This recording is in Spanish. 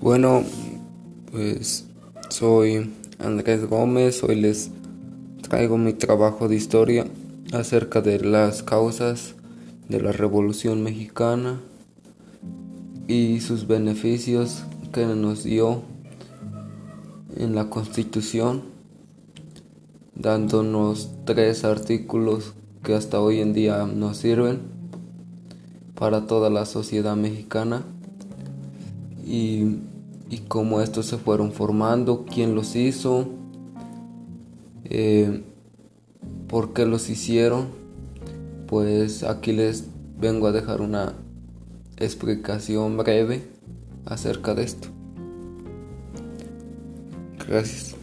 Bueno, pues soy Andrés Gómez, hoy les traigo mi trabajo de historia acerca de las causas de la Revolución Mexicana y sus beneficios que nos dio en la Constitución, dándonos tres artículos que hasta hoy en día nos sirven para toda la sociedad mexicana y, cómo estos se fueron formando, quién los hizo, eh, por qué los hicieron. Pues aquí les vengo a dejar una explicación breve acerca de esto. Gracias.